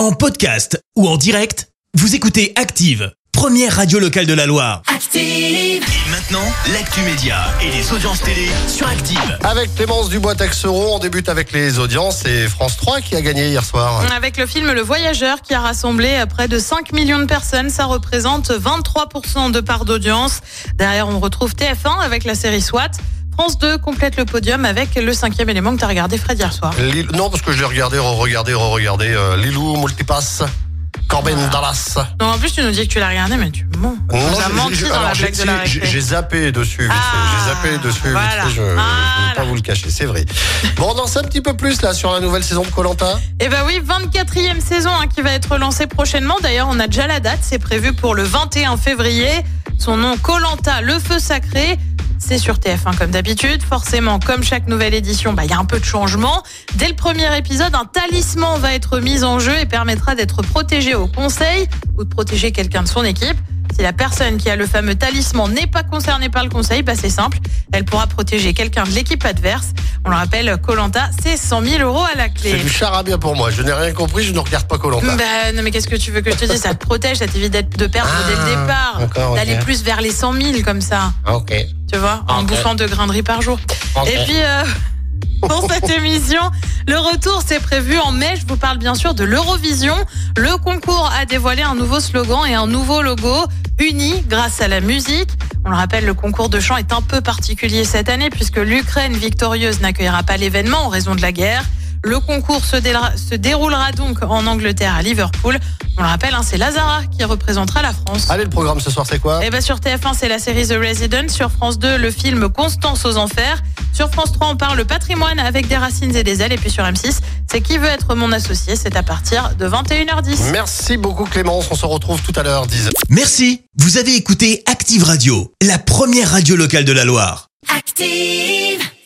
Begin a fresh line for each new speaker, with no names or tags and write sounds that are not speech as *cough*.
En podcast ou en direct, vous écoutez Active, première radio locale de la Loire.
Active.
Et maintenant, l'actu média et les audiences télé sur Active.
Avec Clémence Dubois-Texeron, on débute avec les audiences et France 3 qui a gagné hier soir.
Avec le film Le Voyageur qui a rassemblé près de 5 millions de personnes, ça représente 23% de part d'audience. Derrière, on retrouve TF1 avec la série SWAT. France 2 complète le podium avec le cinquième élément que tu as regardé Fred hier soir.
Non, parce que je l'ai regardé, re-regardé, re-regardé. euh, Lilou, Multipass, Corben
Ah.
Dallas.
Non, en plus tu nous dis que tu l'as regardé, mais tu mens. Nous as
j'ai-
menti
j'ai-
dans la
alors, j'ai-
blague de la
j'ai-
récré.
J'ai zappé dessus, vite.
Ah,
j'ai zappé dessus, vite
voilà,
fait, je ne vais
voilà.
pas vous le cacher, c'est vrai. Bon, on en sait un petit peu plus là sur la nouvelle saison de Colanta.
Eh ben oui, 24e saison hein, qui va être lancée prochainement. D'ailleurs, on a déjà la date, c'est prévu pour le 21 février. Son nom Colanta, le feu sacré. C'est sur TF1 comme d'habitude. Forcément, comme chaque nouvelle édition, bah, il y a un peu de changement. Dès le premier épisode, un talisman va être mis en jeu et permettra d'être protégé au conseil ou de protéger quelqu'un de son équipe. Si la personne qui a le fameux talisman n'est pas concernée par le conseil, bah c'est simple, elle pourra protéger quelqu'un de l'équipe adverse. On le rappelle, Colanta, c'est 100 000 euros à la clé.
C'est du charabia pour moi. Je n'ai rien compris, je ne regarde pas Colanta.
Bah, non mais qu'est-ce que tu veux que je te dise? Ça te protège, ça t'évite d'être- de perdre
Ah,
dès le départ,
d'accord, ok.
d'aller plus vers les 100 000 comme ça,
Ok.
tu vois, en bouffant de riz par jour. Et puis euh, *laughs* pour cette *laughs* émission, le retour c'est prévu en mai. Je vous parle bien sûr de l'Eurovision. Le concours a dévoilé un nouveau slogan et un nouveau logo unis grâce à la musique. On le rappelle, le concours de chant est un peu particulier cette année puisque l'Ukraine victorieuse n'accueillera pas l'événement en raison de la guerre. Le concours se, déroulera donc en Angleterre à Liverpool. On le rappelle, hein, c'est Lazara qui représentera la France.
Allez, le programme ce soir, c'est quoi?
Eh ben sur TF1, c'est la série The Resident. Sur France 2, le film Constance aux enfers. Sur France 3, on parle patrimoine avec des racines et des ailes. Et puis sur M6, c'est Qui veut être mon associé? C'est à partir de 21h10.
Merci beaucoup Clémence, on se retrouve tout à l'heure, 10
Merci, vous avez écouté Active Radio, la première radio locale de la Loire.
Active.